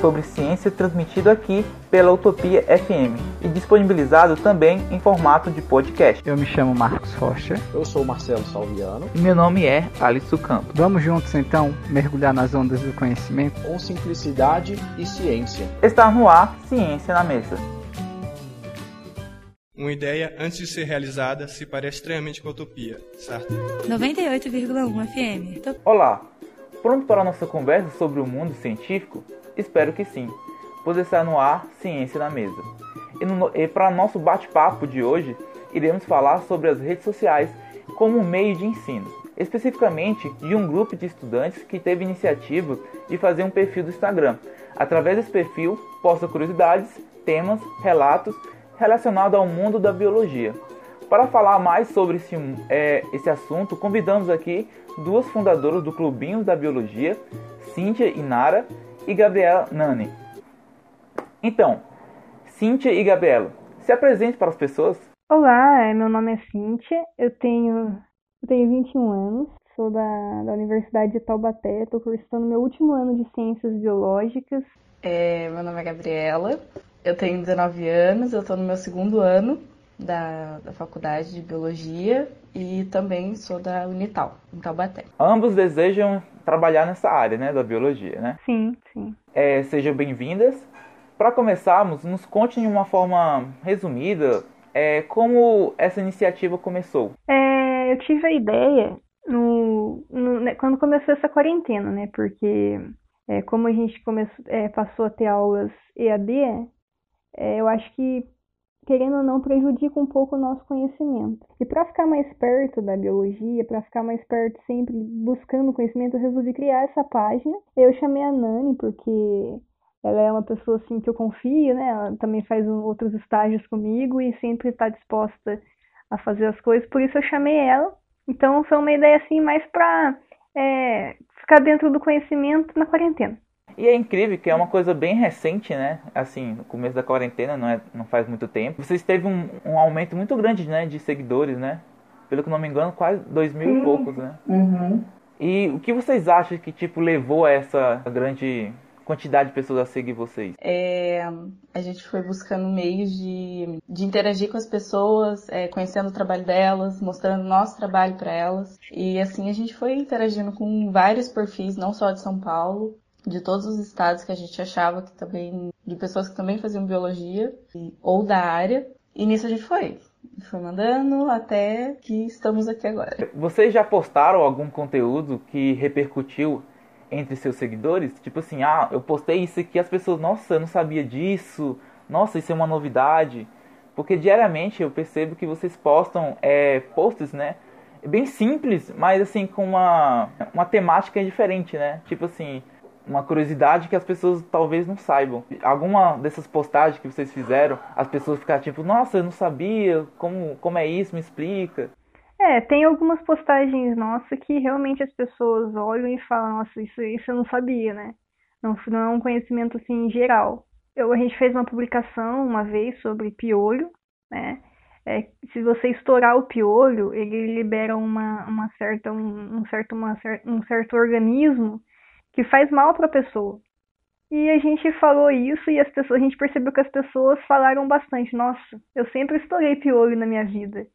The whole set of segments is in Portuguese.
sobre ciência transmitido aqui pela Utopia FM e disponibilizado também em formato de podcast. Eu me chamo Marcos Rocha. Eu sou Marcelo Salviano. E meu nome é Alisson Campos. Vamos juntos então mergulhar nas ondas do conhecimento com simplicidade e ciência. Está no ar Ciência na Mesa. Uma ideia, antes de ser realizada, se parece estranhamente com a utopia, certo? 98,1 FM. Olá, pronto para a nossa conversa sobre o mundo científico? Espero que sim, pois está no ar Ciência na Mesa. E, e para nosso bate-papo de hoje, iremos falar sobre as redes sociais como meio de ensino, especificamente de um grupo de estudantes que teve iniciativa de fazer um perfil do Instagram. Através desse perfil, posta curiosidades, temas, relatos relacionados ao mundo da biologia. Para falar mais sobre esse, é, esse assunto, convidamos aqui duas fundadoras do Clubinhos da Biologia, Cíntia e Nara, e Gabriela Nani. Então, Cíntia e Gabriela, se apresente para as pessoas. Olá, é, meu nome é Cíntia, eu tenho, eu tenho 21 anos, sou da, da Universidade de Taubaté, estou cursando meu último ano de Ciências Biológicas. É, meu nome é Gabriela, eu tenho 19 anos, eu estou no meu segundo ano da, da Faculdade de Biologia e também sou da Unital, em Taubaté. Ambos desejam trabalhar nessa área, né, da biologia, né? Sim, sim. É, sejam bem-vindas. Para começarmos, nos conte de uma forma resumida é, como essa iniciativa começou. É, eu tive a ideia no, no né, quando começou essa quarentena, né? Porque é, como a gente começou, é, passou a ter aulas EAD, é, eu acho que querendo ou não, prejudica um pouco o nosso conhecimento. E para ficar mais perto da biologia, para ficar mais perto sempre buscando conhecimento, eu resolvi criar essa página. Eu chamei a Nani porque ela é uma pessoa assim que eu confio, né? Ela também faz outros estágios comigo e sempre está disposta a fazer as coisas, por isso eu chamei ela. Então foi uma ideia assim mais para é, ficar dentro do conhecimento na quarentena. E é incrível que é uma coisa bem recente, né? Assim, no começo da quarentena, não, é, não faz muito tempo. Vocês teve um, um aumento muito grande, né? De seguidores, né? Pelo que não me engano, quase dois mil e poucos, né? Uhum. E o que vocês acham que, tipo, levou a essa grande quantidade de pessoas a seguir vocês? É, a gente foi buscando meios de, de interagir com as pessoas, é, conhecendo o trabalho delas, mostrando nosso trabalho para elas. E assim a gente foi interagindo com vários perfis, não só de São Paulo, de todos os estados que a gente achava que também, de pessoas que também faziam biologia ou da área. E nisso a gente foi. Foi mandando até que estamos aqui agora. Vocês já postaram algum conteúdo que repercutiu entre seus seguidores? Tipo assim, ah, eu postei isso aqui, as pessoas, nossa, eu não sabia disso, nossa, isso é uma novidade. Porque diariamente eu percebo que vocês postam é, posts, né? Bem simples, mas assim, com uma, uma temática diferente, né? Tipo assim, uma curiosidade que as pessoas talvez não saibam. Alguma dessas postagens que vocês fizeram, as pessoas ficaram tipo, nossa, eu não sabia, como, como é isso, me explica. É, tem algumas postagens nossas que realmente as pessoas olham e falam, nossa, isso, isso eu não sabia, né? Não, não é um conhecimento assim geral. Eu, a gente fez uma publicação uma vez sobre piolho, né? É, se você estourar o piolho, ele libera uma, uma certa, um, um certo, uma, um certo organismo que faz mal para a pessoa. E a gente falou isso e as pessoas, a gente percebeu que as pessoas falaram bastante. Nossa, eu sempre estourei piolho na minha vida,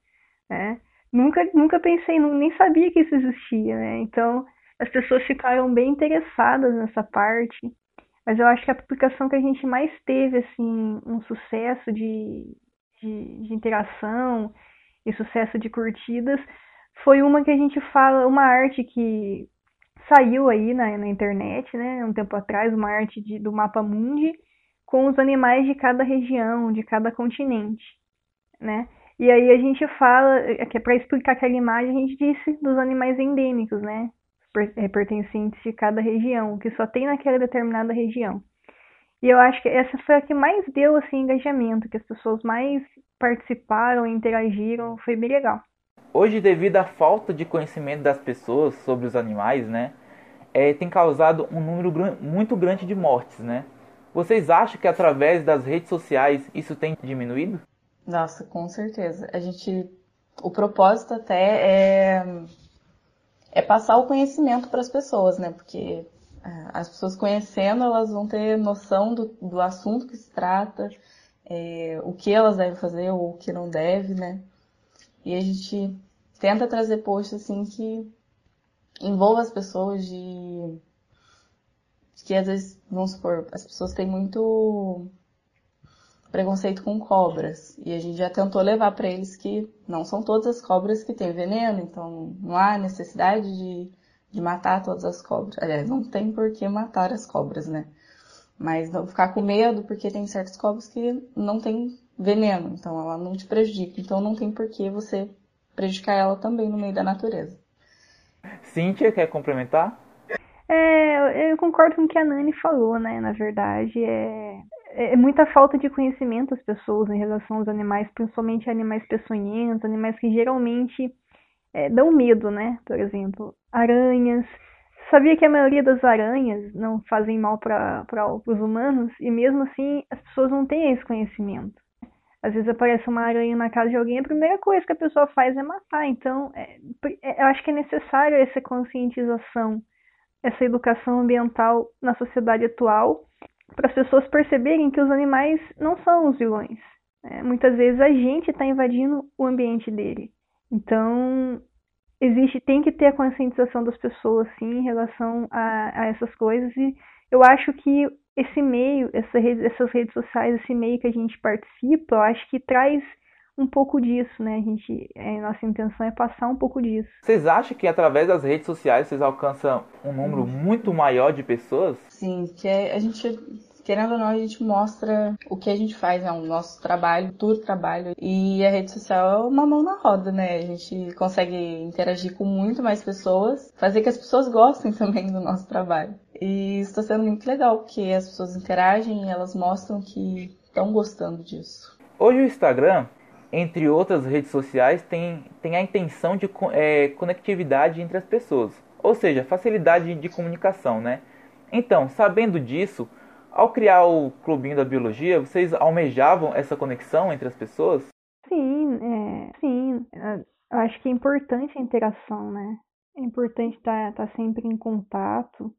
né? Nunca, nunca pensei, nem sabia que isso existia, né? Então, as pessoas ficaram bem interessadas nessa parte. Mas eu acho que a publicação que a gente mais teve, assim, um sucesso de, de, de interação e sucesso de curtidas foi uma que a gente fala, uma arte que saiu aí na, na internet, né, um tempo atrás, uma arte de, do mapa mundi com os animais de cada região, de cada continente, né? E aí a gente fala, é que é para explicar aquela imagem, a gente disse dos animais endêmicos, né? É, pertencentes de cada região, que só tem naquela determinada região. E eu acho que essa foi a que mais deu assim engajamento, que as pessoas mais participaram, interagiram, foi bem legal. Hoje, devido à falta de conhecimento das pessoas sobre os animais, né, é, tem causado um número gr muito grande de mortes, né? Vocês acham que através das redes sociais isso tem diminuído? Nossa, com certeza. A gente, o propósito até é, é passar o conhecimento para as pessoas, né? Porque é, as pessoas conhecendo, elas vão ter noção do, do assunto que se trata, é, o que elas devem fazer ou o que não deve, né? E a gente tenta trazer posts assim que envolva as pessoas de que às vezes, vamos supor, as pessoas têm muito preconceito com cobras e a gente já tentou levar para eles que não são todas as cobras que têm veneno, então não há necessidade de, de matar todas as cobras. Aliás, não tem por que matar as cobras, né? Mas não ficar com medo porque tem certas cobras que não tem veneno, então ela não te prejudica, então não tem por que você prejudicar ela também no meio da natureza. Cíntia, quer complementar? É, eu concordo com o que a Nani falou, né? Na verdade, é, é muita falta de conhecimento das pessoas em relação aos animais, principalmente animais peçonhentos, animais que geralmente é, dão medo, né? Por exemplo, aranhas. Sabia que a maioria das aranhas não fazem mal para os humanos e mesmo assim as pessoas não têm esse conhecimento. Às vezes aparece uma aranha na casa de alguém, a primeira coisa que a pessoa faz é matar. Então, é, é, eu acho que é necessário essa conscientização, essa educação ambiental na sociedade atual, para as pessoas perceberem que os animais não são os vilões. É, muitas vezes a gente está invadindo o ambiente dele. Então, existe, tem que ter a conscientização das pessoas, sim, em relação a, a essas coisas. E eu acho que esse meio, essa rede, essas redes sociais, esse meio que a gente participa, eu acho que traz um pouco disso, né? A gente, a nossa intenção é passar um pouco disso. Vocês acham que através das redes sociais vocês alcançam um número muito maior de pessoas? Sim, que é, a gente querendo ou não, a gente mostra o que a gente faz, é o nosso trabalho, tudo trabalho. E a rede social é uma mão na roda, né? A gente consegue interagir com muito mais pessoas, fazer que as pessoas gostem também do nosso trabalho. E isso está sendo muito legal, porque as pessoas interagem e elas mostram que estão gostando disso. Hoje o Instagram, entre outras redes sociais, tem, tem a intenção de é, conectividade entre as pessoas, ou seja, facilidade de comunicação, né? Então, sabendo disso, ao criar o Clubinho da Biologia, vocês almejavam essa conexão entre as pessoas? Sim, é, sim. Eu acho que é importante a interação, né? É importante estar tá, tá sempre em contato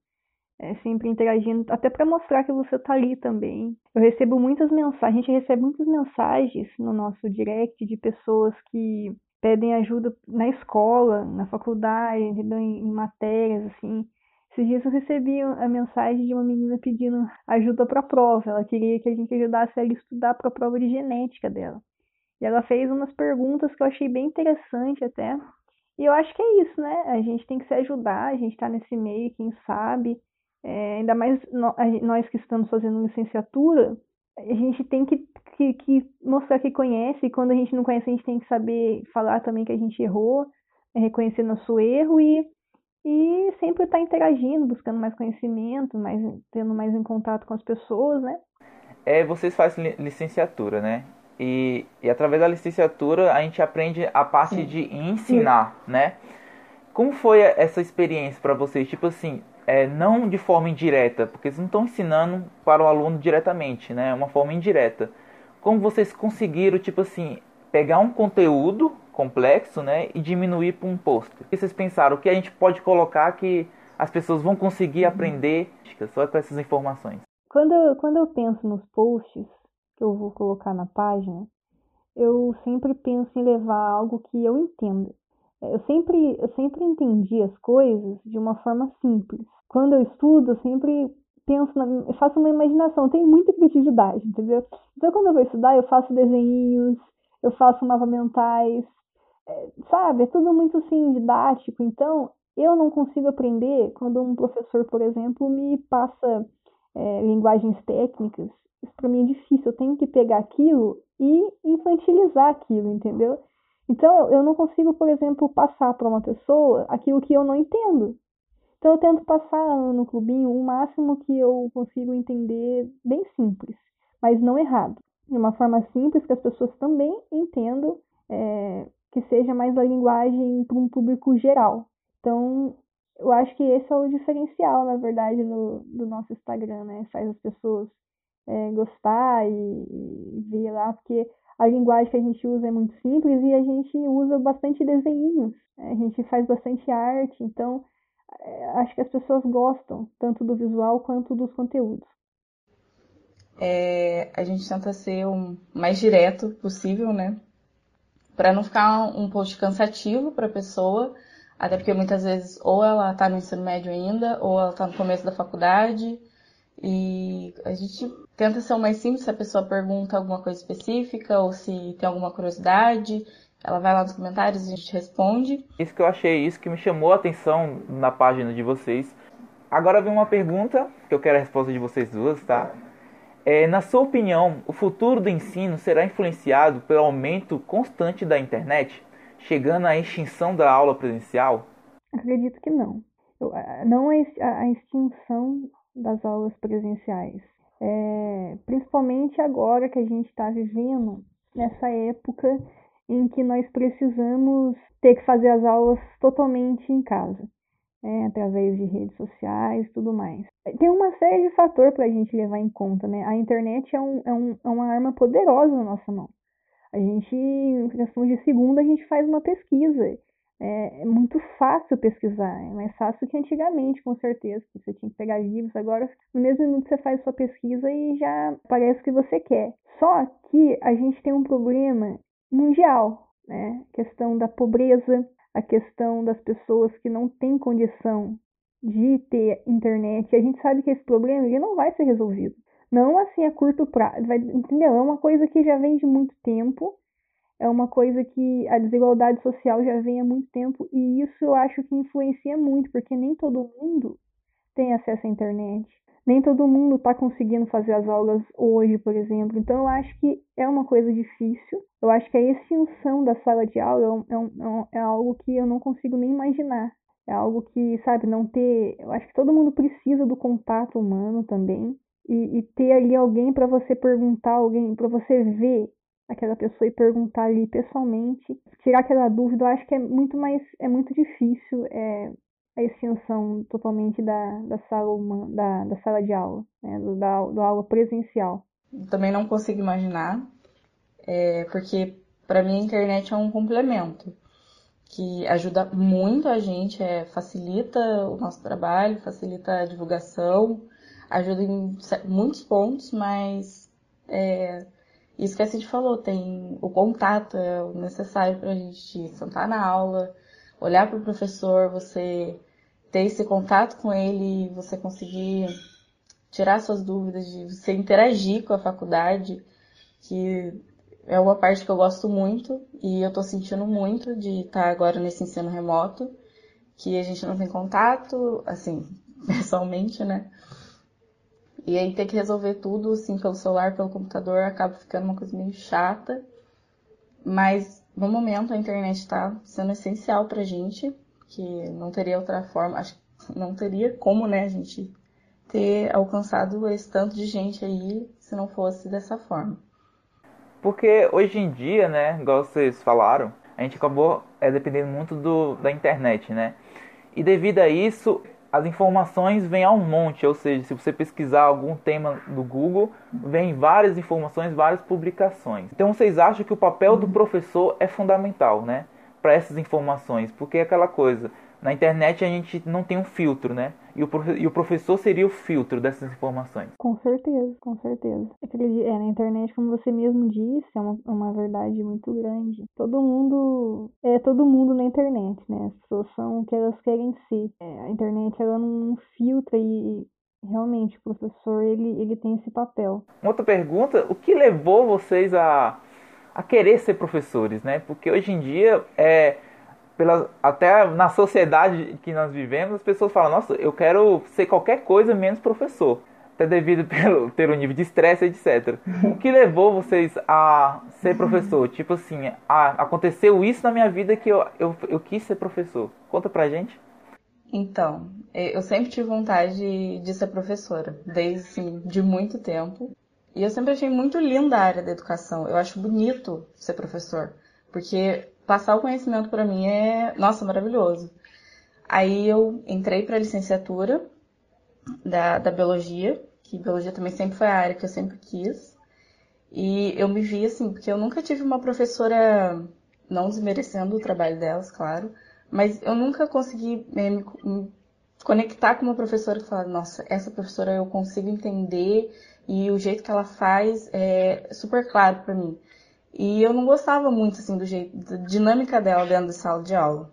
é, sempre interagindo, até para mostrar que você está ali também. Eu recebo muitas mensagens, a gente recebe muitas mensagens no nosso direct de pessoas que pedem ajuda na escola, na faculdade, em, em matérias, assim. Esses dias eu recebi a mensagem de uma menina pedindo ajuda para a prova. Ela queria que a gente ajudasse ela a estudar para a prova de genética dela. E ela fez umas perguntas que eu achei bem interessante até. E eu acho que é isso, né? A gente tem que se ajudar, a gente está nesse meio, quem sabe. É, ainda mais nós que estamos fazendo licenciatura, a gente tem que, que, que, mostrar que conhece, e quando a gente não conhece, a gente tem que saber falar também que a gente errou, é, reconhecer nosso erro e, e sempre estar tá interagindo, buscando mais conhecimento, mais, tendo mais em contato com as pessoas, né? É, vocês fazem licenciatura, né? E, e através da licenciatura a gente aprende a parte Sim. de ensinar, Sim. né? Como foi essa experiência para vocês? Tipo assim, é, não de forma indireta, porque vocês não estão ensinando para o aluno diretamente, né? É uma forma indireta. Como vocês conseguiram, tipo assim, pegar um conteúdo complexo, né, e diminuir para um post? O que vocês pensaram? O que a gente pode colocar que as pessoas vão conseguir uhum. aprender só com essas informações? Quando eu, quando eu penso nos posts que eu vou colocar na página, eu sempre penso em levar algo que eu entenda. Eu sempre, eu sempre entendi as coisas de uma forma simples quando eu estudo, eu sempre penso, na, faço uma imaginação, eu tenho muita criatividade, entendeu? Então, quando eu vou estudar, eu faço desenhos, eu faço mapas mentais, é, sabe? É tudo muito, assim, didático. Então, eu não consigo aprender quando um professor, por exemplo, me passa é, linguagens técnicas. Isso para mim é difícil. Eu tenho que pegar aquilo e infantilizar aquilo, entendeu? Então, eu não consigo, por exemplo, passar para uma pessoa aquilo que eu não entendo. Então eu tento passar no clubinho o máximo que eu consigo entender bem simples, mas não errado. De uma forma simples que as pessoas também entendam, é, que seja mais a linguagem para um público geral. Então Eu acho que esse é o diferencial, na verdade, do, do nosso Instagram, né? Faz as pessoas é, gostar e, ver lá, porque a linguagem que a gente usa é muito simples e a gente usa bastante desenhos, né? a gente faz bastante arte, então acho que as pessoas gostam tanto do visual quanto dos conteúdos. É, a gente tenta ser o mais direto possível, né? Para não ficar um post cansativo para a pessoa, até porque muitas vezes ou ela está no ensino médio ainda, ou ela está no começo da faculdade, e a gente tenta ser o mais simples se a pessoa pergunta alguma coisa específica ou se tem alguma curiosidade. Ela vai lá nos comentários e a gente responde. Isso que eu achei, isso que me chamou a atenção na página de vocês. Agora vem uma pergunta, que eu quero a resposta de vocês duas, tá? É, na sua opinião, o futuro do ensino será influenciado pelo aumento constante da internet, chegando à extinção da aula presencial? Acredito que não. Eu, não a extinção das aulas presenciais. É, principalmente agora que a gente está vivendo nessa época em que nós precisamos ter que fazer as aulas totalmente em casa, né, através de redes sociais tudo mais. Tem uma série de fatores para a gente levar em conta, né? A internet é, um, é, um, é uma arma poderosa na nossa mão. A gente, em questão de segundo, a gente faz uma pesquisa é, é, muito fácil pesquisar, é mais fácil que antigamente, com certeza, você tinha que pegar livros, agora no mesmo minuto você faz sua pesquisa e já aparece o que você quer. Só que a gente tem um problema mundial, né? A questão da pobreza, a questão das pessoas que não têm condição de ter internet. A gente sabe que esse problema ele não vai ser resolvido. Não assim a curto prazo, vai, entendeu? É uma coisa que já vem de muito tempo é uma coisa que a desigualdade social já vem há muito tempo e isso eu acho que influencia muito, porque nem todo mundo tem acesso à internet. Nem todo mundo está conseguindo fazer as aulas hoje, por exemplo. Então, eu acho que é uma coisa difícil. Eu acho que a extinção da sala de aula é, é, um, é, é algo que eu não consigo nem imaginar. É algo que, sabe, não ter. Eu acho que todo mundo precisa do contato humano também. E, e ter ali alguém para você perguntar, alguém para você ver aquela pessoa e perguntar ali pessoalmente, tirar aquela dúvida, eu acho que é muito mais, é muito difícil é, a extinção totalmente da, da, sala, uma, da, da sala de aula, né, do, da, do aula presencial. Também não consigo imaginar, é, porque para mim a internet é um complemento que ajuda muito a gente, é, facilita o nosso trabalho, facilita a divulgação, ajuda em muitos pontos, mas é, isso que a falou, tem o contato, é o necessário para a gente sentar na aula, olhar para o professor, você ter esse contato com ele, você conseguir tirar suas dúvidas, de você interagir com a faculdade, que é uma parte que eu gosto muito e eu estou sentindo muito de estar agora nesse ensino remoto, que a gente não tem contato, assim, pessoalmente, né? E aí ter que resolver tudo assim pelo celular, pelo computador, acaba ficando uma coisa meio chata. Mas no momento a internet está sendo essencial pra gente, que não teria outra forma, acho que não teria como, né, a gente ter alcançado esse tanto de gente aí se não fosse dessa forma. Porque hoje em dia, né, igual vocês falaram, a gente acabou é, dependendo muito do, da internet, né? E devido a isso, as informações vêm ao monte, ou seja, se você pesquisar algum tema do Google, vem várias informações, várias publicações. Então vocês acham que o papel do professor é fundamental, né, para essas informações, porque é aquela coisa, na internet a gente não tem um filtro, né? E o, e o professor seria o filtro dessas informações. Com certeza, com certeza. É, na internet, como você mesmo disse, é uma, uma verdade muito grande. Todo mundo é todo mundo na internet, né? As pessoas são o que elas querem ser. É, a internet ela não filtra e realmente o professor ele, ele tem esse papel. Outra pergunta, o que levou vocês a, a querer ser professores, né? Porque hoje em dia é pela, até na sociedade que nós vivemos, as pessoas falam, nossa, eu quero ser qualquer coisa menos professor. Até devido pelo ter um nível de estresse, etc. O que levou vocês a ser professor? Tipo assim, aconteceu isso na minha vida que eu, eu, eu quis ser professor. Conta pra gente. Então, eu sempre tive vontade de, de ser professora, desde assim, de muito tempo. E eu sempre achei muito linda a área da educação. Eu acho bonito ser professor, porque passar o conhecimento para mim é, nossa, maravilhoso. Aí eu entrei para a licenciatura da, da biologia, que biologia também sempre foi a área que eu sempre quis. E eu me vi assim, porque eu nunca tive uma professora, não desmerecendo o trabalho delas, claro, mas eu nunca consegui me, me conectar com uma professora que fala, nossa, essa professora eu consigo entender e o jeito que ela faz é super claro para mim. E eu não gostava muito assim do jeito, da dinâmica dela dentro da sala de aula.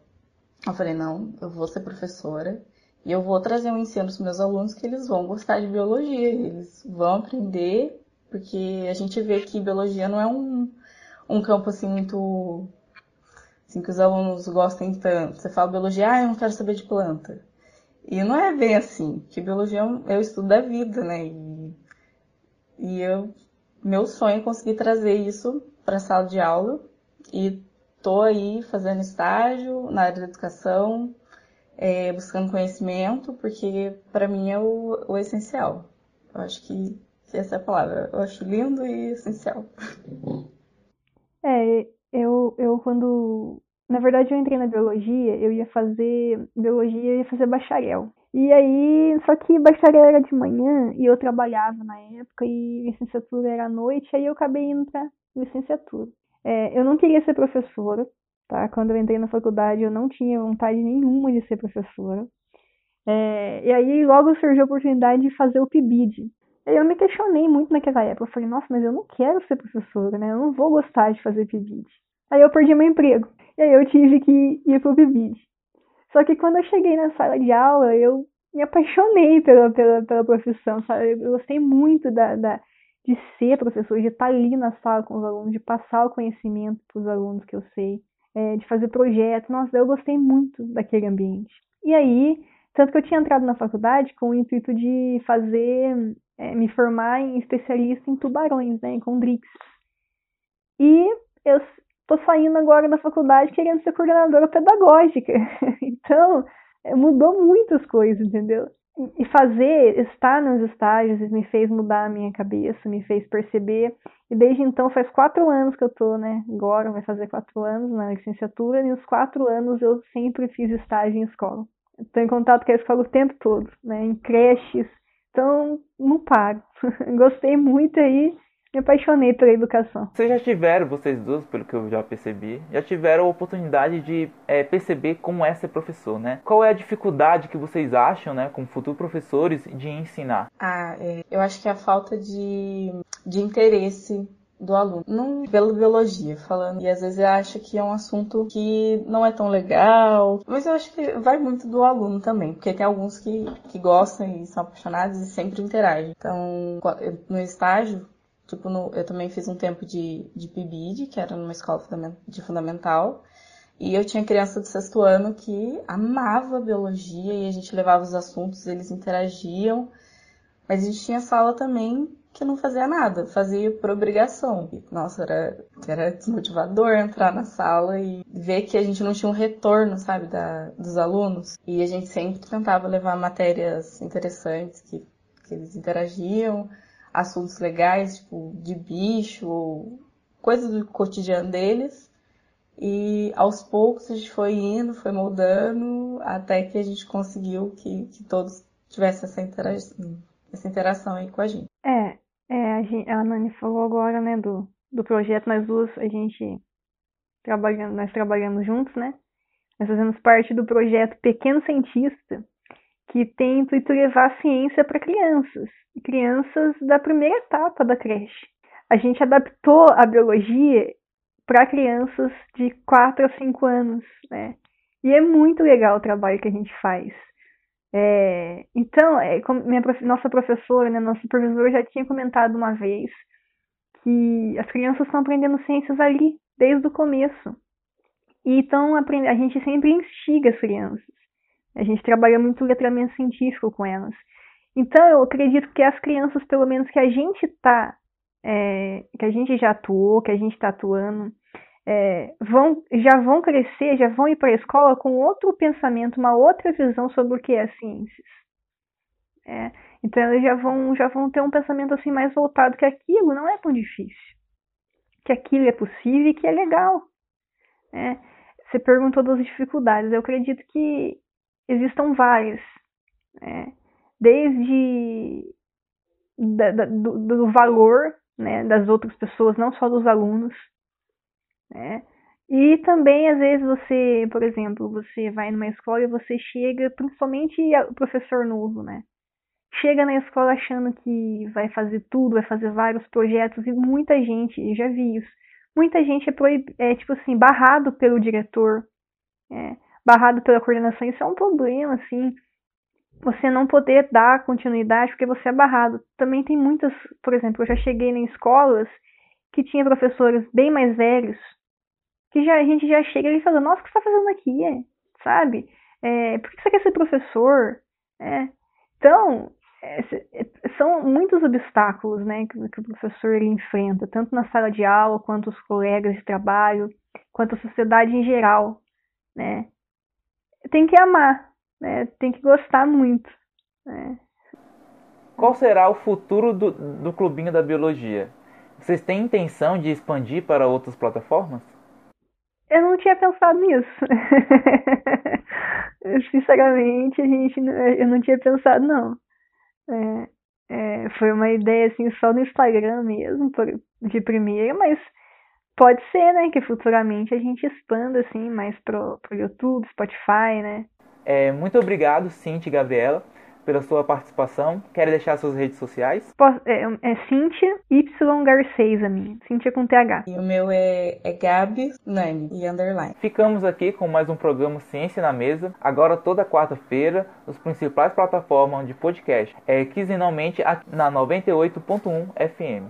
Eu falei, não, eu vou ser professora e eu vou trazer um ensino para meus alunos que eles vão gostar de biologia, eles vão aprender, porque a gente vê que biologia não é um, um campo assim muito assim que os alunos gostem tanto. Você fala biologia, ah, eu não quero saber de planta. E não é bem assim, que biologia é, é o estudo da vida, né? E, eu, meu sonho é conseguir trazer isso para a sala de aula e tô aí fazendo estágio na área da educação, é, buscando conhecimento, porque para mim é o, o, essencial. Eu acho que, que essa é a palavra. Eu acho lindo e essencial. É, eu, eu quando. Na verdade, eu entrei na biologia, eu ia fazer biologia, eu ia fazer bacharel. E aí, só que bacharel era de manhã e eu trabalhava na época e licenciatura era à noite, aí eu acabei indo pra licenciatura. É, eu não queria ser professora, Tá? Quando eu entrei na faculdade, eu não tinha vontade nenhuma de ser professora. É, e aí logo surgiu a oportunidade de fazer o PIBID. Eu me questionei muito naquela época. Eu falei, nossa, mas eu não quero ser professora, né? Eu não vou gostar de fazer PIBID. Aí eu perdi meu emprego. E aí eu tive que ir pro PIBID. Só que quando eu cheguei na sala de aula, eu me apaixonei pela, pela, pela profissão, sabe? Eu gostei muito da, da, de ser professor, de estar ali na sala com os alunos, de passar o conhecimento para os alunos que eu sei é, de fazer projetos. Nossa, eu gostei muito daquele ambiente. E aí, tanto que eu tinha entrado na faculdade com o intuito de fazer, é, me formar em especialista em tubarões, né, com Drix. E eu tô saindo agora da faculdade querendo ser coordenadora pedagógica. então, é, mudou muitas coisas, entendeu? e fazer, estar nos estágios me fez mudar a minha cabeça, me fez perceber. E desde então faz quatro anos que eu tô, né? Agora vai fazer quatro anos na licenciatura, e nos quatro anos eu sempre fiz estágio em escola. Estou em contato com a escola o tempo todo, né? Em creches. Então, não paro. Gostei muito aí me apaixonei pela educação. Vocês já tiveram, vocês duas, pelo que eu já percebi, já tiveram a oportunidade de é, perceber como é ser professor, né? Qual é a dificuldade que vocês acham, né, como futuros professores, de ensinar? Ah, é, eu acho que é a falta de, de interesse do aluno, não pela biologia falando, e às vezes eu acho que é um assunto que não é tão legal, mas eu acho que vai muito do aluno também, porque tem alguns que, que gostam e são apaixonados e sempre interagem. Então, no estágio, Tipo, no, eu também fiz um tempo de, de PIBID, que era numa escola de fundamental. E eu tinha criança do sexto ano que amava biologia e a gente levava os assuntos, eles interagiam. Mas a gente tinha sala também que não fazia nada, fazia por obrigação. E, nossa, era, era desmotivador entrar na sala e ver que a gente não tinha um retorno, sabe, da, dos alunos. E a gente sempre tentava levar matérias interessantes que, que eles interagiam assuntos legais, tipo de bicho, ou coisas do cotidiano deles. E aos poucos a gente foi indo, foi moldando, até que a gente conseguiu que, que todos tivessem essa interação, essa interação aí com a gente. É, é a, gente, a Nani falou agora, né, do, do projeto, nós duas, a gente trabalhando, nós trabalhamos juntos, né? Nós fazemos parte do projeto Pequeno Cientista, que tem intuito levar a ciência para crianças, crianças da primeira etapa da creche. A gente adaptou a biologia para crianças de 4 a 5 anos, né? E é muito legal o trabalho que a gente faz. É, então, é, minha, nossa professora, né, professor já tinha comentado uma vez que as crianças estão aprendendo ciências ali, desde o começo. E então a gente sempre instiga as crianças. A gente trabalha muito letramento científico com elas. Então, eu acredito que as crianças, pelo menos que a gente tá, é, que a gente já atuou, que a gente está atuando, é, vão, já vão crescer, já vão ir para a escola com outro pensamento, uma outra visão sobre o que é ciências. É, então, eles já vão, já vão ter um pensamento assim mais voltado que aquilo não é tão difícil, que aquilo é possível e que é legal. É, você perguntou das dificuldades. Eu acredito que existam várias. Né? Desde da, da, do, do, valor né, das outras pessoas, não só dos alunos. Né? E também, às vezes, você, por exemplo, você vai numa escola e você chega, principalmente o professor novo, né? Chega na escola achando que vai fazer tudo, vai fazer vários projetos, e muita gente, eu já vi isso, muita gente é, proib... é tipo assim, barrado pelo diretor, é, barrado pela coordenação, isso é um problema, assim, você não poder dar continuidade porque você é barrado. Também tem muitas, por exemplo, eu já cheguei em escolas que tinha professores bem mais velhos, que já, a gente já chega e fala, nossa, o que você está fazendo aqui? Sabe? É, por que você quer ser professor? É. Então, é, são muitos obstáculos né, que, que, o professor ele enfrenta, tanto na sala de aula, quanto os colegas de trabalho, quanto a sociedade em geral. Né? Tem que amar, né? tem que gostar muito. Né? Qual será o futuro do, do Clubinho da Biologia? Vocês têm intenção de expandir para outras plataformas? Eu não tinha pensado nisso. Sinceramente, a gente, eu não tinha pensado, não. É, é, foi uma ideia assim só no Instagram mesmo, por, de primeira, mas pode ser, né, que futuramente a gente expanda assim mais pro, pro YouTube, Spotify, né? É, muito obrigado, Cintia e Gabriela pela sua participação. Quer deixar suas redes sociais? É, é Cintia Y Garcês a minha. Cintia com TH. E o meu é, é Gabi Nani e underline. Ficamos aqui com mais um programa Ciência na Mesa. Agora toda quarta-feira, nos principais plataformas de podcast. É quinzenalmente na 98.1 FM.